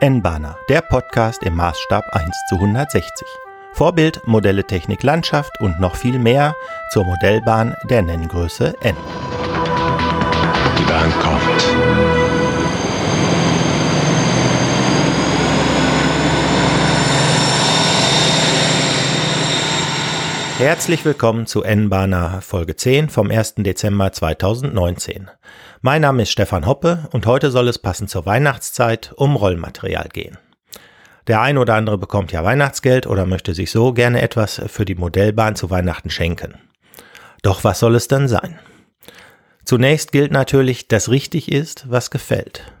N-Bahner, der Podcast im Maßstab 1 zu 160. Vorbild, Modelle Technik Landschaft und noch viel mehr zur Modellbahn der Nenngröße N. Die Bahn kommt. Herzlich willkommen zu N-Bahner Folge 10 vom 1. Dezember 2019. Mein Name ist Stefan Hoppe und heute soll es passend zur Weihnachtszeit um Rollmaterial gehen. Der ein oder andere bekommt ja Weihnachtsgeld oder möchte sich so gerne etwas für die Modellbahn zu Weihnachten schenken. Doch was soll es dann sein? Zunächst gilt natürlich, dass richtig ist, was gefällt.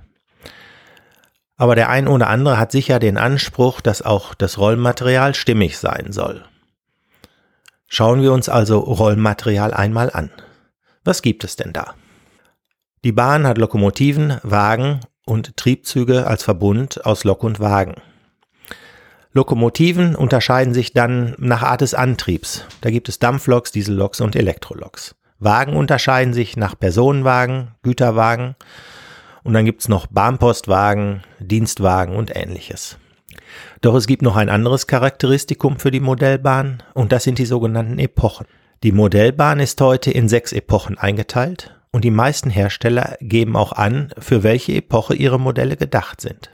Aber der ein oder andere hat sicher den Anspruch, dass auch das Rollmaterial stimmig sein soll. Schauen wir uns also Rollmaterial einmal an. Was gibt es denn da? Die Bahn hat Lokomotiven, Wagen und Triebzüge als Verbund aus Lok und Wagen. Lokomotiven unterscheiden sich dann nach Art des Antriebs. Da gibt es Dampfloks, Dieselloks und Elektroloks. Wagen unterscheiden sich nach Personenwagen, Güterwagen und dann gibt es noch Bahnpostwagen, Dienstwagen und ähnliches. Doch es gibt noch ein anderes Charakteristikum für die Modellbahn und das sind die sogenannten Epochen. Die Modellbahn ist heute in sechs Epochen eingeteilt und die meisten Hersteller geben auch an, für welche Epoche ihre Modelle gedacht sind.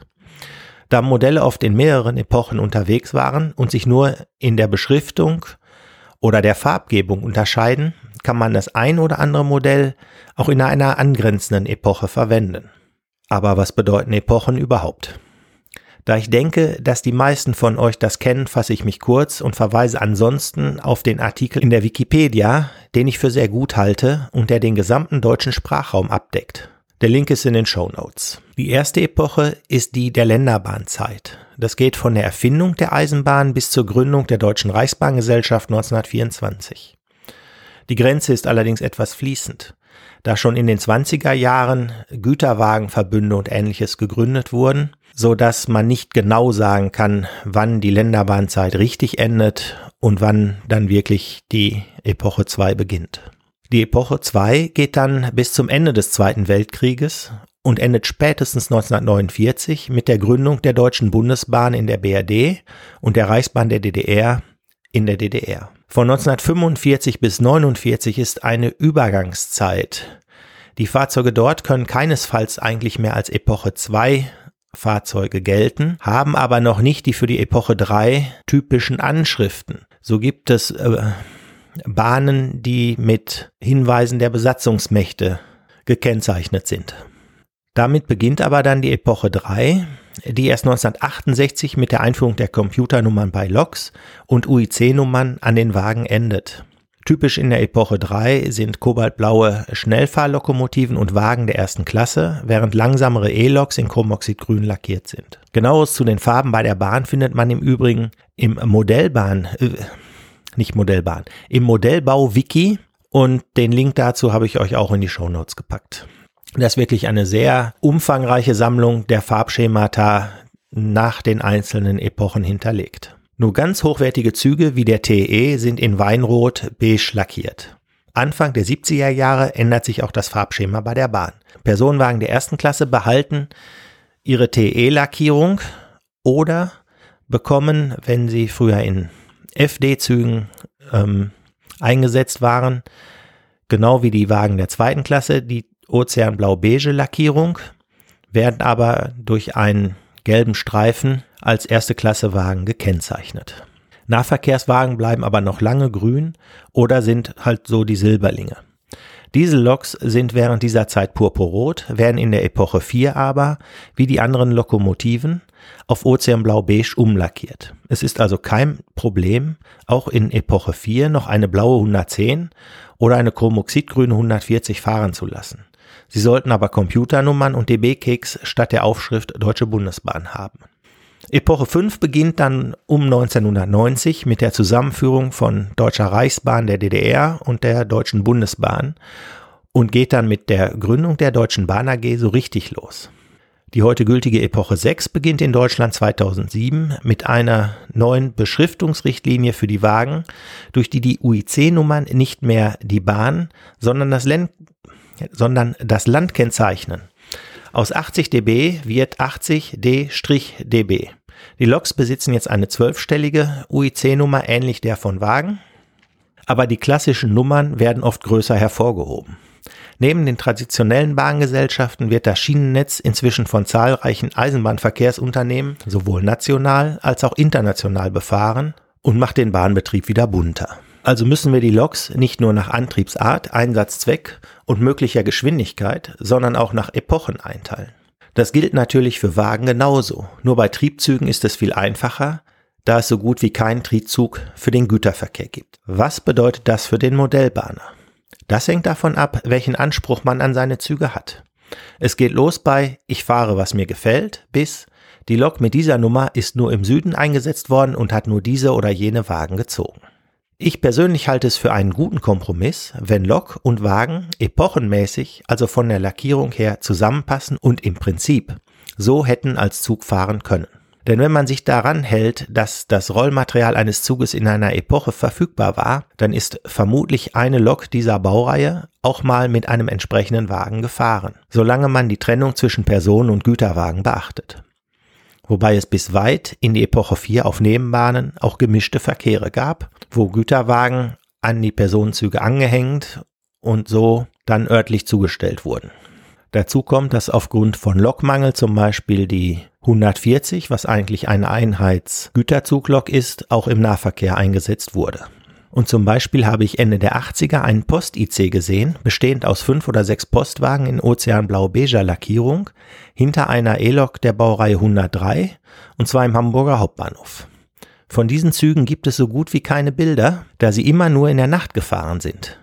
Da Modelle oft in mehreren Epochen unterwegs waren und sich nur in der Beschriftung oder der Farbgebung unterscheiden, kann man das ein oder andere Modell auch in einer angrenzenden Epoche verwenden. Aber was bedeuten Epochen überhaupt? Da ich denke, dass die meisten von euch das kennen, fasse ich mich kurz und verweise ansonsten auf den Artikel in der Wikipedia, den ich für sehr gut halte und der den gesamten deutschen Sprachraum abdeckt. Der Link ist in den Show Notes. Die erste Epoche ist die der Länderbahnzeit. Das geht von der Erfindung der Eisenbahn bis zur Gründung der Deutschen Reichsbahngesellschaft 1924. Die Grenze ist allerdings etwas fließend. Da schon in den 20er Jahren Güterwagenverbünde und ähnliches gegründet wurden, so dass man nicht genau sagen kann, wann die Länderbahnzeit richtig endet und wann dann wirklich die Epoche 2 beginnt. Die Epoche 2 geht dann bis zum Ende des Zweiten Weltkrieges und endet spätestens 1949 mit der Gründung der Deutschen Bundesbahn in der BRD und der Reichsbahn der DDR in der DDR. Von 1945 bis 1949 ist eine Übergangszeit. Die Fahrzeuge dort können keinesfalls eigentlich mehr als Epoche 2 Fahrzeuge gelten, haben aber noch nicht die für die Epoche 3 typischen Anschriften. So gibt es äh, Bahnen, die mit Hinweisen der Besatzungsmächte gekennzeichnet sind. Damit beginnt aber dann die Epoche 3, die erst 1968 mit der Einführung der Computernummern bei Loks und UIC-Nummern an den Wagen endet. Typisch in der Epoche 3 sind kobaltblaue Schnellfahrlokomotiven und Wagen der ersten Klasse, während langsamere E-Loks in Chromoxidgrün lackiert sind. Genaues zu den Farben bei der Bahn findet man im Übrigen im Modellbahn, äh, nicht Modellbahn, im Modellbau-Wiki und den Link dazu habe ich euch auch in die Show Notes gepackt. Das ist wirklich eine sehr umfangreiche Sammlung der Farbschemata nach den einzelnen Epochen hinterlegt. Nur ganz hochwertige Züge wie der TE sind in Weinrot beige lackiert. Anfang der 70er Jahre ändert sich auch das Farbschema bei der Bahn. Personenwagen der ersten Klasse behalten ihre TE-Lackierung oder bekommen, wenn sie früher in FD-Zügen ähm, eingesetzt waren, genau wie die Wagen der zweiten Klasse, die Ozeanblau-beige Lackierung, werden aber durch einen gelben Streifen als erste Klasse Wagen gekennzeichnet. Nahverkehrswagen bleiben aber noch lange grün oder sind halt so die Silberlinge. Dieselloks sind während dieser Zeit purpurrot, werden in der Epoche 4 aber, wie die anderen Lokomotiven, auf Ozeanblau-beige umlackiert. Es ist also kein Problem, auch in Epoche 4 noch eine blaue 110 oder eine chromoxidgrüne 140 fahren zu lassen. Sie sollten aber Computernummern und DB-Kicks statt der Aufschrift Deutsche Bundesbahn haben. Epoche 5 beginnt dann um 1990 mit der Zusammenführung von Deutscher Reichsbahn der DDR und der Deutschen Bundesbahn und geht dann mit der Gründung der Deutschen Bahn AG so richtig los. Die heute gültige Epoche 6 beginnt in Deutschland 2007 mit einer neuen Beschriftungsrichtlinie für die Wagen, durch die die UIC-Nummern nicht mehr die Bahn, sondern das, sondern das Land kennzeichnen. Aus 80 dB wird 80 D-dB. Die Loks besitzen jetzt eine zwölfstellige UIC-Nummer ähnlich der von Wagen, aber die klassischen Nummern werden oft größer hervorgehoben. Neben den traditionellen Bahngesellschaften wird das Schienennetz inzwischen von zahlreichen Eisenbahnverkehrsunternehmen sowohl national als auch international befahren und macht den Bahnbetrieb wieder bunter. Also müssen wir die Loks nicht nur nach Antriebsart, Einsatzzweck und möglicher Geschwindigkeit, sondern auch nach Epochen einteilen. Das gilt natürlich für Wagen genauso, nur bei Triebzügen ist es viel einfacher, da es so gut wie keinen Triebzug für den Güterverkehr gibt. Was bedeutet das für den Modellbahner? Das hängt davon ab, welchen Anspruch man an seine Züge hat. Es geht los bei Ich fahre, was mir gefällt, bis die Lok mit dieser Nummer ist nur im Süden eingesetzt worden und hat nur diese oder jene Wagen gezogen. Ich persönlich halte es für einen guten Kompromiss, wenn Lok und Wagen epochenmäßig, also von der Lackierung her, zusammenpassen und im Prinzip so hätten als Zug fahren können. Denn wenn man sich daran hält, dass das Rollmaterial eines Zuges in einer Epoche verfügbar war, dann ist vermutlich eine Lok dieser Baureihe auch mal mit einem entsprechenden Wagen gefahren, solange man die Trennung zwischen Personen- und Güterwagen beachtet wobei es bis weit in die Epoche 4 auf Nebenbahnen auch gemischte Verkehre gab, wo Güterwagen an die Personenzüge angehängt und so dann örtlich zugestellt wurden. Dazu kommt, dass aufgrund von Lokmangel zum Beispiel die 140, was eigentlich eine Einheitsgüterzuglok ist, auch im Nahverkehr eingesetzt wurde. Und zum Beispiel habe ich Ende der 80er einen Post-IC gesehen, bestehend aus fünf oder sechs Postwagen in ozeanblau-beiger Lackierung, hinter einer E-Lok der Baureihe 103, und zwar im Hamburger Hauptbahnhof. Von diesen Zügen gibt es so gut wie keine Bilder, da sie immer nur in der Nacht gefahren sind.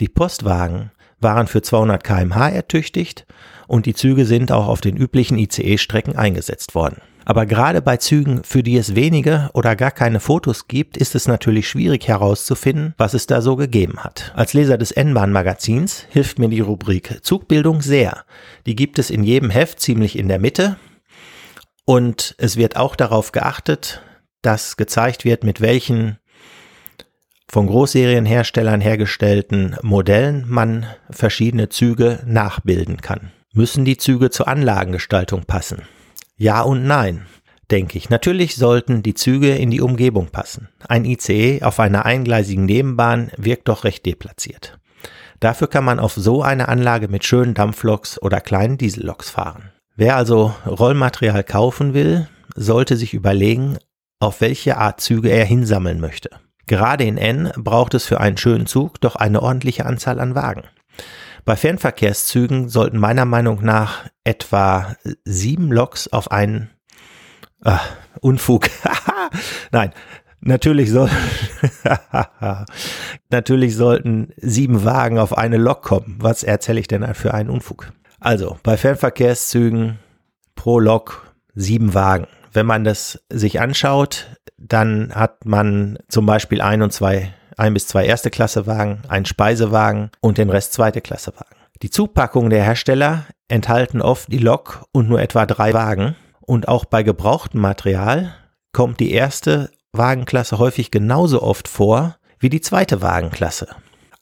Die Postwagen waren für 200 kmh ertüchtigt und die Züge sind auch auf den üblichen ICE-Strecken eingesetzt worden. Aber gerade bei Zügen, für die es wenige oder gar keine Fotos gibt, ist es natürlich schwierig herauszufinden, was es da so gegeben hat. Als Leser des N-Bahn-Magazins hilft mir die Rubrik Zugbildung sehr. Die gibt es in jedem Heft ziemlich in der Mitte. Und es wird auch darauf geachtet, dass gezeigt wird, mit welchen von Großserienherstellern hergestellten Modellen man verschiedene Züge nachbilden kann. Müssen die Züge zur Anlagengestaltung passen? Ja und nein, denke ich. Natürlich sollten die Züge in die Umgebung passen. Ein ICE auf einer eingleisigen Nebenbahn wirkt doch recht deplatziert. Dafür kann man auf so eine Anlage mit schönen Dampfloks oder kleinen Dieselloks fahren. Wer also Rollmaterial kaufen will, sollte sich überlegen, auf welche Art Züge er hinsammeln möchte. Gerade in N braucht es für einen schönen Zug doch eine ordentliche Anzahl an Wagen. Bei Fernverkehrszügen sollten meiner Meinung nach etwa sieben Loks auf einen äh, Unfug. Nein, natürlich soll natürlich sollten sieben Wagen auf eine Lok kommen. Was erzähle ich denn für einen Unfug? Also bei Fernverkehrszügen pro Lok sieben Wagen. Wenn man das sich anschaut, dann hat man zum Beispiel ein und zwei ein bis zwei erste Klasse Wagen, einen Speisewagen und den Rest zweite Klasse Wagen. Die Zupackungen der Hersteller enthalten oft die Lok und nur etwa drei Wagen. Und auch bei gebrauchtem Material kommt die erste Wagenklasse häufig genauso oft vor wie die zweite Wagenklasse.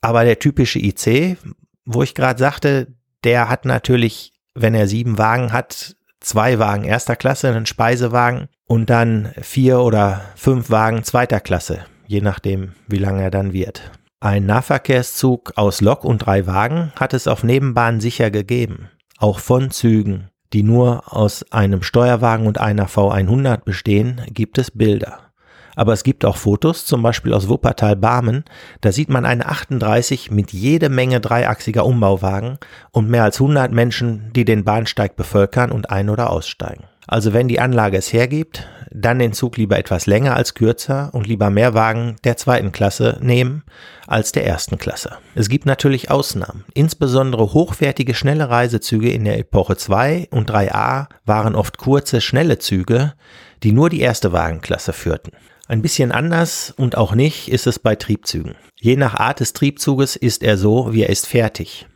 Aber der typische IC, wo ich gerade sagte, der hat natürlich, wenn er sieben Wagen hat, zwei Wagen erster Klasse, einen Speisewagen und dann vier oder fünf Wagen zweiter Klasse je nachdem, wie lang er dann wird. Ein Nahverkehrszug aus Lok und drei Wagen hat es auf Nebenbahnen sicher gegeben, auch von Zügen, die nur aus einem Steuerwagen und einer V100 bestehen, gibt es Bilder. Aber es gibt auch Fotos, zum Beispiel aus Wuppertal-Barmen, da sieht man eine 38 mit jede Menge dreiachsiger Umbauwagen und mehr als 100 Menschen, die den Bahnsteig bevölkern und ein- oder aussteigen. Also wenn die Anlage es hergibt, dann den Zug lieber etwas länger als kürzer und lieber mehr Wagen der zweiten Klasse nehmen als der ersten Klasse. Es gibt natürlich Ausnahmen. Insbesondere hochwertige schnelle Reisezüge in der Epoche 2 und 3a waren oft kurze, schnelle Züge, die nur die erste Wagenklasse führten. Ein bisschen anders und auch nicht ist es bei Triebzügen. Je nach Art des Triebzuges ist er so, wie er ist fertig.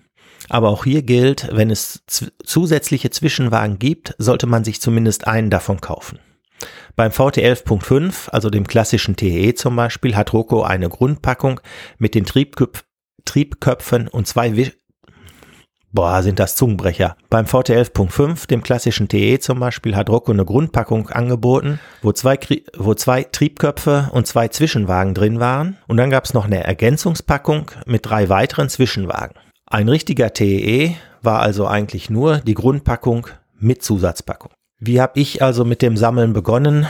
Aber auch hier gilt, wenn es zusätzliche Zwischenwagen gibt, sollte man sich zumindest einen davon kaufen. Beim VT11.5, also dem klassischen TE zum Beispiel, hat Rocco eine Grundpackung mit den Triebköpf Triebköpfen und zwei Wisch Boah, sind das Zungenbrecher. Beim VT11.5, dem klassischen TE zum Beispiel, hat Rocco eine Grundpackung angeboten, wo zwei, wo zwei Triebköpfe und zwei Zwischenwagen drin waren. Und dann gab es noch eine Ergänzungspackung mit drei weiteren Zwischenwagen. Ein richtiger TE war also eigentlich nur die Grundpackung mit Zusatzpackung. Wie habe ich also mit dem Sammeln begonnen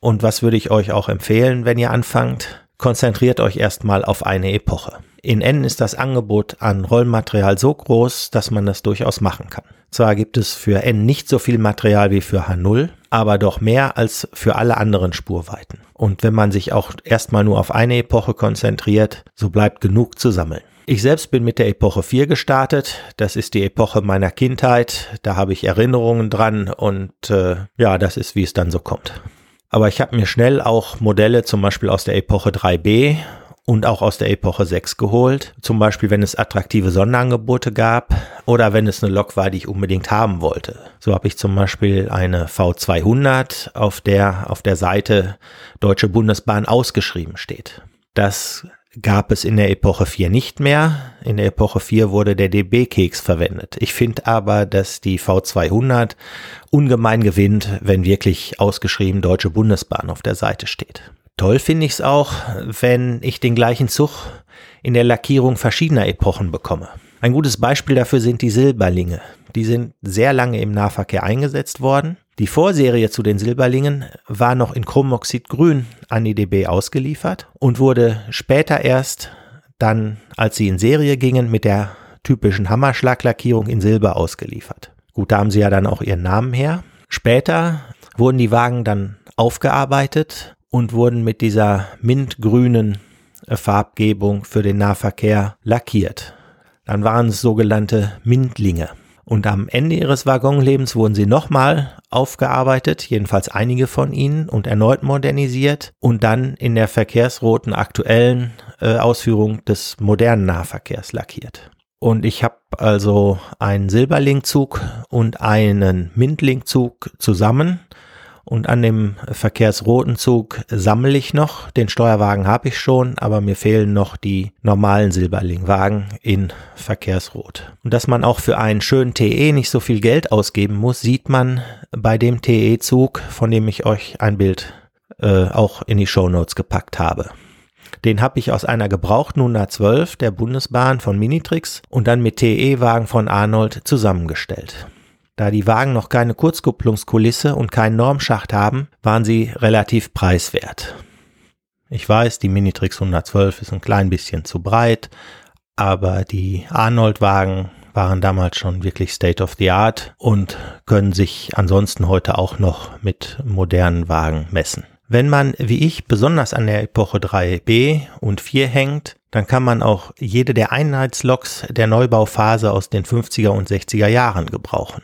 und was würde ich euch auch empfehlen, wenn ihr anfangt? Konzentriert euch erstmal auf eine Epoche. In N ist das Angebot an Rollmaterial so groß, dass man das durchaus machen kann. Zwar gibt es für N nicht so viel Material wie für H0, aber doch mehr als für alle anderen Spurweiten. Und wenn man sich auch erstmal nur auf eine Epoche konzentriert, so bleibt genug zu sammeln. Ich selbst bin mit der Epoche 4 gestartet. Das ist die Epoche meiner Kindheit. Da habe ich Erinnerungen dran und äh, ja, das ist, wie es dann so kommt. Aber ich habe mir schnell auch Modelle zum Beispiel aus der Epoche 3b und auch aus der Epoche 6 geholt. Zum Beispiel, wenn es attraktive Sonderangebote gab oder wenn es eine Lok war, die ich unbedingt haben wollte. So habe ich zum Beispiel eine V200, auf der auf der Seite Deutsche Bundesbahn ausgeschrieben steht. Das gab es in der Epoche 4 nicht mehr. In der Epoche 4 wurde der DB-Keks verwendet. Ich finde aber, dass die V200 ungemein gewinnt, wenn wirklich ausgeschrieben Deutsche Bundesbahn auf der Seite steht. Toll finde ich es auch, wenn ich den gleichen Zug in der Lackierung verschiedener Epochen bekomme. Ein gutes Beispiel dafür sind die Silberlinge. Die sind sehr lange im Nahverkehr eingesetzt worden. Die Vorserie zu den Silberlingen war noch in Chromoxidgrün an die DB ausgeliefert und wurde später erst dann, als sie in Serie gingen, mit der typischen Hammerschlaglackierung in Silber ausgeliefert. Gut, da haben sie ja dann auch ihren Namen her. Später wurden die Wagen dann aufgearbeitet und wurden mit dieser mintgrünen Farbgebung für den Nahverkehr lackiert. Dann waren es sogenannte Mintlinge. Und am Ende ihres Waggonlebens wurden sie nochmal aufgearbeitet, jedenfalls einige von ihnen, und erneut modernisiert und dann in der verkehrsroten aktuellen äh, Ausführung des modernen Nahverkehrs lackiert. Und ich habe also einen Silberlingzug und einen Mintlingzug zusammen und an dem verkehrsroten Zug sammle ich noch. Den Steuerwagen habe ich schon, aber mir fehlen noch die normalen Silberlingwagen in Verkehrsrot. Und dass man auch für einen schönen TE nicht so viel Geld ausgeben muss, sieht man bei dem TE-Zug, von dem ich euch ein Bild äh, auch in die Show Notes gepackt habe. Den habe ich aus einer gebrauchten 112 der Bundesbahn von Minitrix und dann mit TE-Wagen von Arnold zusammengestellt. Da die Wagen noch keine Kurzkupplungskulisse und keinen Normschacht haben, waren sie relativ preiswert. Ich weiß, die Minitrix 112 ist ein klein bisschen zu breit, aber die Arnold-Wagen waren damals schon wirklich State of the Art und können sich ansonsten heute auch noch mit modernen Wagen messen. Wenn man, wie ich, besonders an der Epoche 3b und 4 hängt, dann kann man auch jede der Einheitsloks der Neubauphase aus den 50er und 60er Jahren gebrauchen.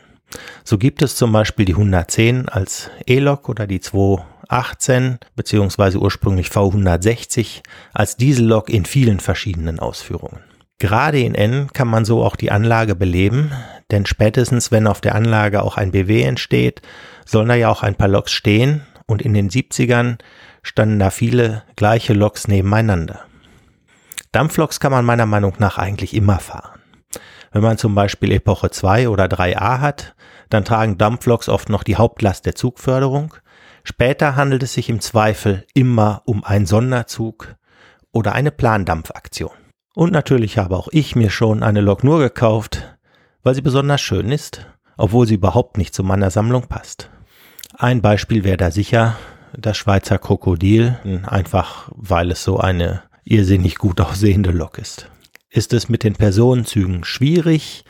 So gibt es zum Beispiel die 110 als E-Lok oder die 218 beziehungsweise ursprünglich V160 als Diesellok in vielen verschiedenen Ausführungen. Gerade in N kann man so auch die Anlage beleben, denn spätestens wenn auf der Anlage auch ein BW entsteht, sollen da ja auch ein paar Loks stehen und in den 70ern standen da viele gleiche Loks nebeneinander. Dampfloks kann man meiner Meinung nach eigentlich immer fahren. Wenn man zum Beispiel Epoche 2 oder 3a hat, dann tragen Dampfloks oft noch die Hauptlast der Zugförderung. Später handelt es sich im Zweifel immer um einen Sonderzug oder eine Plandampfaktion. Und natürlich habe auch ich mir schon eine Lok nur gekauft, weil sie besonders schön ist, obwohl sie überhaupt nicht zu meiner Sammlung passt. Ein Beispiel wäre da sicher das Schweizer Krokodil, einfach weil es so eine irrsinnig gut aussehende Lok ist ist es mit den Personenzügen schwierig,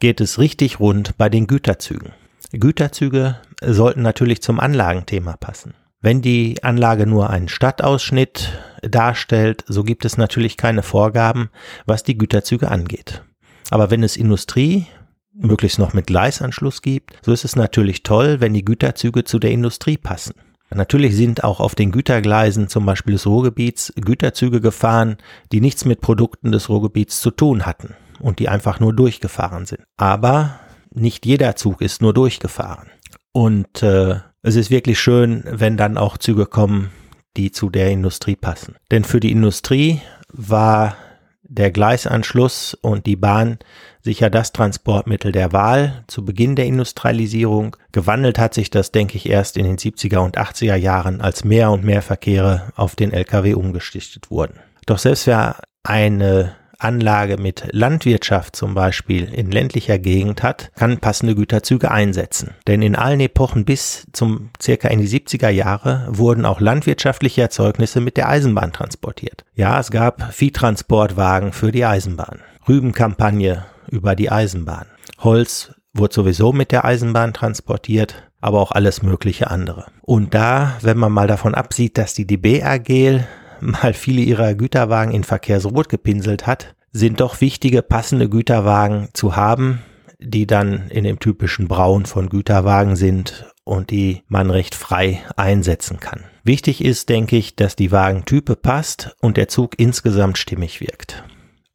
geht es richtig rund bei den Güterzügen. Güterzüge sollten natürlich zum Anlagenthema passen. Wenn die Anlage nur einen Stadtausschnitt darstellt, so gibt es natürlich keine Vorgaben, was die Güterzüge angeht. Aber wenn es Industrie, möglichst noch mit Gleisanschluss gibt, so ist es natürlich toll, wenn die Güterzüge zu der Industrie passen. Natürlich sind auch auf den Gütergleisen zum Beispiel des Ruhrgebiets Güterzüge gefahren, die nichts mit Produkten des Ruhrgebiets zu tun hatten und die einfach nur durchgefahren sind. Aber nicht jeder Zug ist nur durchgefahren. Und äh, es ist wirklich schön, wenn dann auch Züge kommen, die zu der Industrie passen. Denn für die Industrie war der Gleisanschluss und die Bahn sicher das Transportmittel der Wahl zu Beginn der Industrialisierung. Gewandelt hat sich das, denke ich, erst in den 70er und 80er Jahren, als mehr und mehr Verkehre auf den Lkw umgestichtet wurden. Doch selbst wer eine Anlage mit Landwirtschaft zum Beispiel in ländlicher Gegend hat, kann passende Güterzüge einsetzen. Denn in allen Epochen bis zum circa in die 70er Jahre wurden auch landwirtschaftliche Erzeugnisse mit der Eisenbahn transportiert. Ja, es gab Viehtransportwagen für die Eisenbahn, Rübenkampagne über die Eisenbahn. Holz wurde sowieso mit der Eisenbahn transportiert, aber auch alles mögliche andere. Und da, wenn man mal davon absieht, dass die DB AG mal viele ihrer Güterwagen in Verkehrsrot gepinselt hat, sind doch wichtige passende Güterwagen zu haben, die dann in dem typischen Braun von Güterwagen sind und die man recht frei einsetzen kann. Wichtig ist, denke ich, dass die Wagentype passt und der Zug insgesamt stimmig wirkt.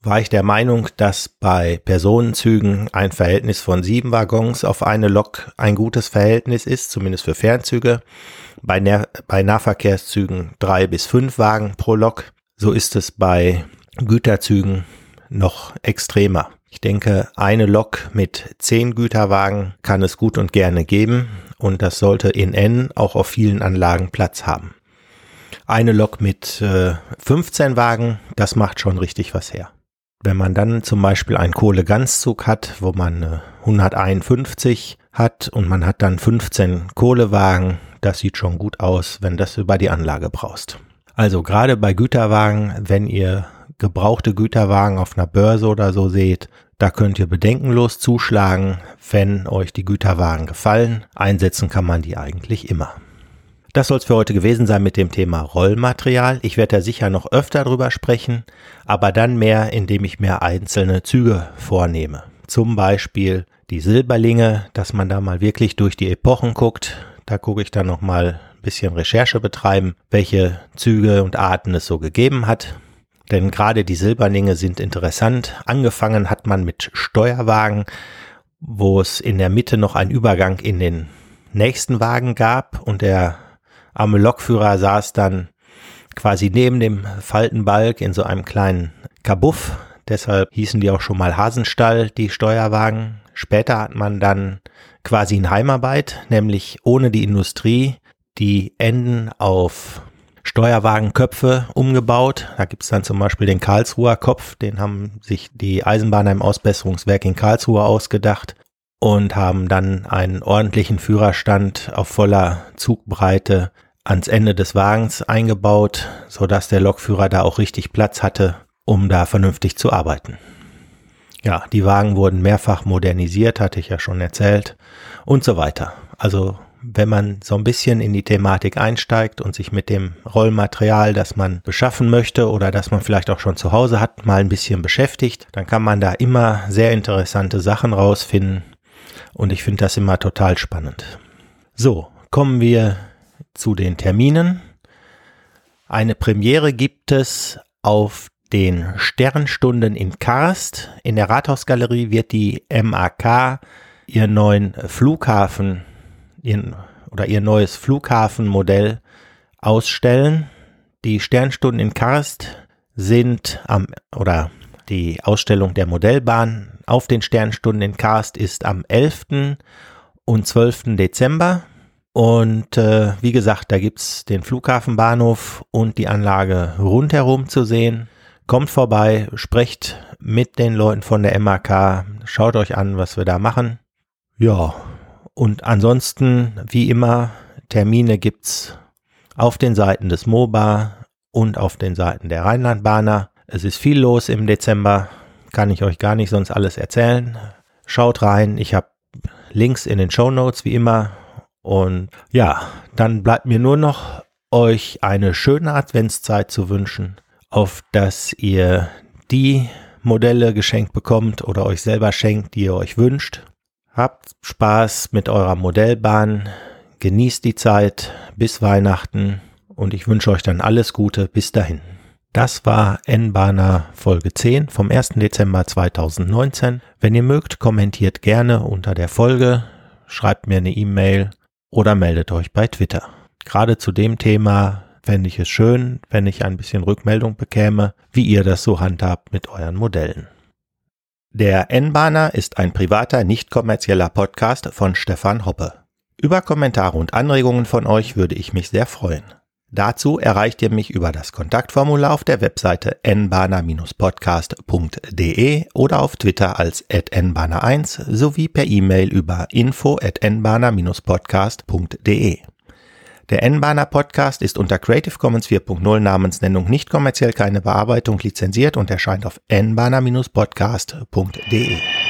War ich der Meinung, dass bei Personenzügen ein Verhältnis von sieben Waggons auf eine Lok ein gutes Verhältnis ist, zumindest für Fernzüge, bei, Nah bei Nahverkehrszügen drei bis fünf Wagen pro Lok. So ist es bei Güterzügen noch extremer. Ich denke, eine Lok mit zehn Güterwagen kann es gut und gerne geben und das sollte in N auch auf vielen Anlagen Platz haben. Eine Lok mit äh, 15 Wagen, das macht schon richtig was her. Wenn man dann zum Beispiel einen Kohleganzzug hat, wo man äh, 151 hat und man hat dann 15 Kohlewagen, das sieht schon gut aus, wenn das über die Anlage braust. Also gerade bei Güterwagen, wenn ihr gebrauchte Güterwagen auf einer Börse oder so seht, da könnt ihr bedenkenlos zuschlagen, wenn euch die Güterwagen gefallen. Einsetzen kann man die eigentlich immer. Das soll es für heute gewesen sein mit dem Thema Rollmaterial. Ich werde da sicher noch öfter drüber sprechen, aber dann mehr, indem ich mir einzelne Züge vornehme. Zum Beispiel die Silberlinge, dass man da mal wirklich durch die Epochen guckt. Da gucke ich dann noch mal ein bisschen Recherche betreiben, welche Züge und Arten es so gegeben hat. Denn gerade die Silberlinge sind interessant. Angefangen hat man mit Steuerwagen, wo es in der Mitte noch einen Übergang in den nächsten Wagen gab und der arme Lokführer saß dann quasi neben dem Faltenbalg in so einem kleinen Kabuff. Deshalb hießen die auch schon mal Hasenstall, die Steuerwagen. Später hat man dann quasi in Heimarbeit, nämlich ohne die Industrie, die Enden auf Steuerwagenköpfe umgebaut. Da gibt es dann zum Beispiel den Karlsruher Kopf, den haben sich die Eisenbahner im Ausbesserungswerk in Karlsruhe ausgedacht und haben dann einen ordentlichen Führerstand auf voller Zugbreite ans Ende des Wagens eingebaut, sodass der Lokführer da auch richtig Platz hatte, um da vernünftig zu arbeiten. Ja, die Wagen wurden mehrfach modernisiert, hatte ich ja schon erzählt, und so weiter. Also wenn man so ein bisschen in die Thematik einsteigt und sich mit dem Rollmaterial, das man beschaffen möchte oder das man vielleicht auch schon zu Hause hat, mal ein bisschen beschäftigt, dann kann man da immer sehr interessante Sachen rausfinden und ich finde das immer total spannend. So, kommen wir zu den Terminen. Eine Premiere gibt es auf den Sternstunden in Karst. In der Rathausgalerie wird die MAK ihren neuen Flughafen ihren, oder ihr neues Flughafenmodell ausstellen. Die Sternstunden in Karst sind am oder die Ausstellung der Modellbahn auf den Sternstunden Karst ist am 11. und 12. Dezember. Und äh, wie gesagt, da gibt's den Flughafenbahnhof und die Anlage rundherum zu sehen. Kommt vorbei, sprecht mit den Leuten von der MAK, schaut euch an, was wir da machen. Ja, und ansonsten, wie immer, Termine gibt's auf den Seiten des MOBA und auf den Seiten der Rheinlandbahner. Es ist viel los im Dezember, kann ich euch gar nicht sonst alles erzählen. Schaut rein, ich habe Links in den Show Notes wie immer. Und ja, dann bleibt mir nur noch euch eine schöne Adventszeit zu wünschen auf dass ihr die Modelle geschenkt bekommt oder euch selber schenkt, die ihr euch wünscht. Habt Spaß mit eurer Modellbahn, genießt die Zeit bis Weihnachten und ich wünsche euch dann alles Gute bis dahin. Das war N-Bahner Folge 10 vom 1. Dezember 2019. Wenn ihr mögt, kommentiert gerne unter der Folge, schreibt mir eine E-Mail oder meldet euch bei Twitter. Gerade zu dem Thema fände ich es schön, wenn ich ein bisschen Rückmeldung bekäme, wie ihr das so handhabt mit euren Modellen. Der N-Bahner ist ein privater, nicht kommerzieller Podcast von Stefan Hoppe. Über Kommentare und Anregungen von euch würde ich mich sehr freuen. Dazu erreicht ihr mich über das Kontaktformular auf der Webseite nbana-podcast.de oder auf Twitter als nbana1 sowie per E-Mail über info at nbana-podcast.de. Der N-Bahner Podcast ist unter Creative Commons 4.0 Namensnennung nicht kommerziell keine Bearbeitung lizenziert und erscheint auf nbana-podcast.de.